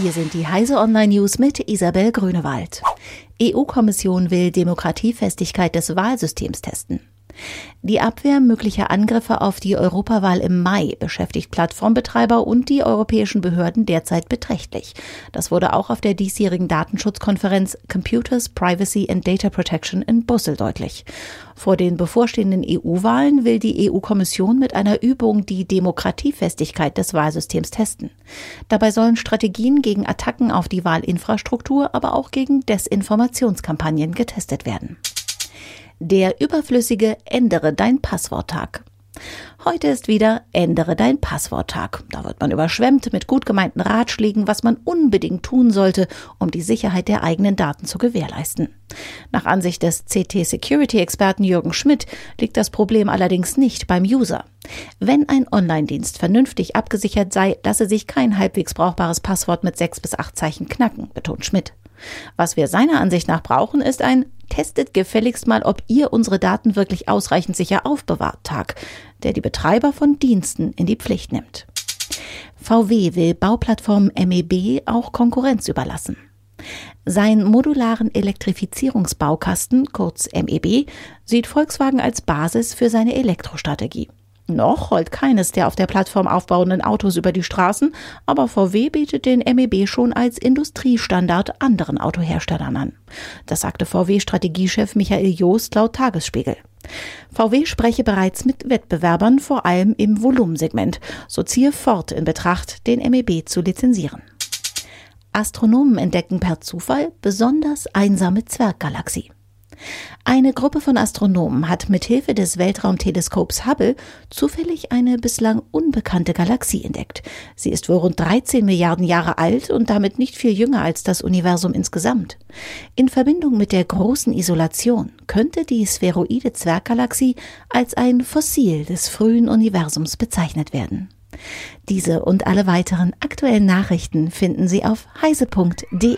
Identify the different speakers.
Speaker 1: Hier sind die Heise Online News mit Isabel Grünewald. EU-Kommission will Demokratiefestigkeit des Wahlsystems testen. Die Abwehr möglicher Angriffe auf die Europawahl im Mai beschäftigt Plattformbetreiber und die europäischen Behörden derzeit beträchtlich. Das wurde auch auf der diesjährigen Datenschutzkonferenz Computers, Privacy and Data Protection in Brüssel deutlich. Vor den bevorstehenden EU-Wahlen will die EU-Kommission mit einer Übung die Demokratiefestigkeit des Wahlsystems testen. Dabei sollen Strategien gegen Attacken auf die Wahlinfrastruktur, aber auch gegen Desinformationskampagnen getestet werden. Der überflüssige Ändere dein Passworttag. Heute ist wieder Ändere dein Passworttag. Da wird man überschwemmt mit gut gemeinten Ratschlägen, was man unbedingt tun sollte, um die Sicherheit der eigenen Daten zu gewährleisten. Nach Ansicht des CT-Security-Experten Jürgen Schmidt liegt das Problem allerdings nicht beim User. Wenn ein Online-Dienst vernünftig abgesichert sei, lasse sich kein halbwegs brauchbares Passwort mit sechs bis acht Zeichen knacken, betont Schmidt. Was wir seiner Ansicht nach brauchen, ist ein testet gefälligst mal, ob ihr unsere Daten wirklich ausreichend sicher aufbewahrt Tag, der die Betreiber von Diensten in die Pflicht nimmt. VW will Bauplattform MEB auch Konkurrenz überlassen. Sein modularen Elektrifizierungsbaukasten, kurz MEB, sieht Volkswagen als Basis für seine Elektrostrategie. Noch rollt keines der auf der Plattform aufbauenden Autos über die Straßen, aber VW bietet den MEB schon als Industriestandard anderen Autoherstellern an. Das sagte VW-Strategiechef Michael Joost laut Tagesspiegel. VW spreche bereits mit Wettbewerbern, vor allem im Volumensegment. So ziehe Ford in Betracht, den MEB zu lizenzieren. Astronomen entdecken per Zufall besonders einsame Zwerggalaxie. Eine Gruppe von Astronomen hat mithilfe des Weltraumteleskops Hubble zufällig eine bislang unbekannte Galaxie entdeckt. Sie ist wohl rund 13 Milliarden Jahre alt und damit nicht viel jünger als das Universum insgesamt. In Verbindung mit der großen Isolation könnte die spheroide Zwerggalaxie als ein Fossil des frühen Universums bezeichnet werden. Diese und alle weiteren aktuellen Nachrichten finden Sie auf heise.de.